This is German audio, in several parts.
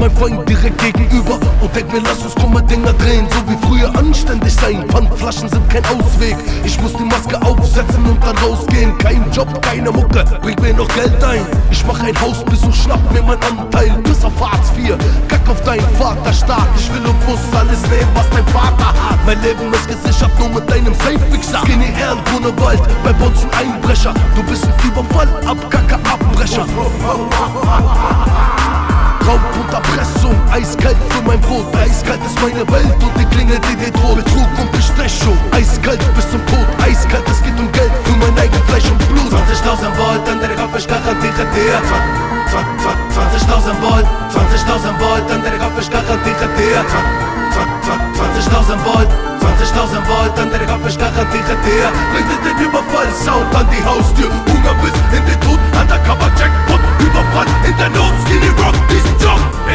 mein Freund direkt gegenüber und denk mir, lass uns Dinger drehen, so wie früher anständig sein. Pfandflaschen sind kein Ausweg. Ich muss die Maske aufsetzen und dann rausgehen. Kein Job, keine Mucke, bringt mir noch Geld ein. Ich mach ein Hausbesuch, schnapp mir mein Anteil. Bis auf Hartz IV, kack auf deinen Vater stark. Ich will und muss alles nehmen, was dein Vater hat. Mein Leben ist gesichert nur mit deinem Safe-Fixer. Skinny Ehrengrunewald, bei Bonzen Einbrecher. Du bist ein Überfall, Abkacker, Abbrecher. Mein Brot. Eiskalt ist meine Welt und die Klingel, die dir droht. Betrug und Bestechung, eiskalt bis zum Tod. Eiskalt, es geht um Geld für mein eigen Fleisch und Blut. 20.000 Volt, an der Kopf, ich garantiere dir. 20.000 Volt, 20.000 Volt, an der Kopf, ich garantiere dir. 20.000 Volt, 20.000 Volt, an der Kopf, ich garantiere dir. Bring dir den Überfall, Sound an die Haustür. Hunger bis in den Tod, Undercover Jackpot, Überfall in der Not, Skinny Rock, Job.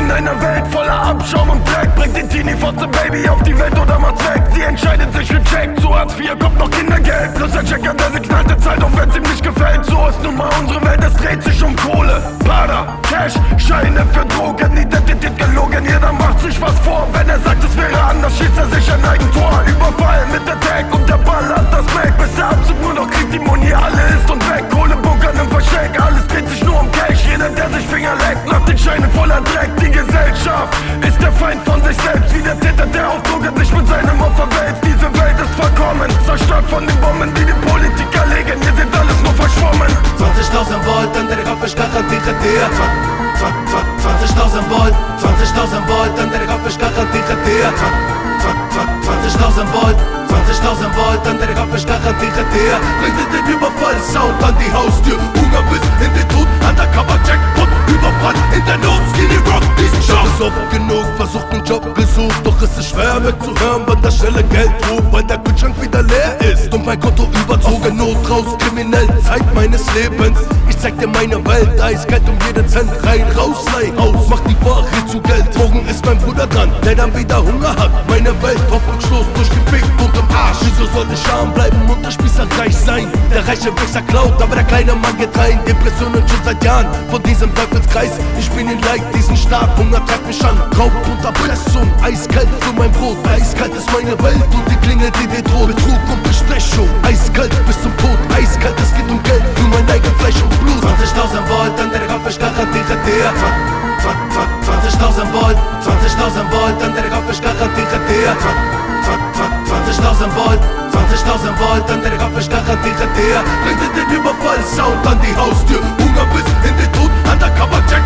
In einer Welt voller Abschaum und Dreck. Bringt den Teenie Fotze Baby auf die Welt oder macht's weg. Sie entscheidet sich für Check Zu Hartz IV kommt noch Kindergeld. Plus der Checker, der sie knallte Zeit, auch wenn's ihm nicht gefällt. So ist nun mal unsere Welt, es dreht sich um Kohle Pada, Cash, Scheine für Drogen. Identität gelogen, jeder macht sich was vor Wenn er sagt, es wäre anders, schießt er sich ein Eigentor. Überfall mit der sich selbst Wie der Täter, der auf Drogen sich mit seinem Opfer wälzt Diese Welt ist vollkommen, zerstört von den Bomben, die die Politiker legen. Hier sind alles nur verschwommen. 20.000 Volt, an der Kopf, ich garantiere dir 20.000 Volt, 20.000 Volt, an der Kopf, ich garantiere dir 20.000 Volt, 20.000 Volt, an der Kopf, ich garantiere dir dir den Überfall, Sound an die Haustür. Hunger bis in den Tod, Undercover Jackpot Überfall in der Not, Skinny Rock, diesen Job ist oft genug, versucht einen Job gesucht Doch es ist schwer wegzuhören, wann das schnelle Geld ruft Weil der Kühlschrank wieder leer ist und mein Konto überzogen Not raus, kriminell, Zeit meines Lebens. Ich zeig dir meine Welt, eiskalt um jeden Cent rein, raus, leih aus Mach die Ware zu Geld, morgen ist mein Bruder dran Der dann wieder Hunger hat, meine Welt und im Arsch Wieso soll ich arm bleiben und der Spießer reich sein? Der reiche Wichser klaut, aber der kleine Mann geht rein. Depressionen schon seit Jahren von diesem Teufelskreis. Ich bin in Leid, diesen Staat, Hunger treibt mich an. Raub und Erpressung, eiskalt für mein Brot. Eiskalt ist meine Welt und die Klingel, die dir droht. Betrug und Bestechung, eiskalt bis zum Tod. Eiskalt, es geht um Geld für mein eigen Fleisch und Blut. 20.000 Volt, an der Kopf, ich garantiere dir 20.000 Volt, 20.000 Volt, an der Kopf, ich garantiere dir 20.000 Volt, 20.000 Volt an der Kopf, ich die dir. Bringt den Überfall, Sound an die Haustür. Hunger bis in den Tod, undercover der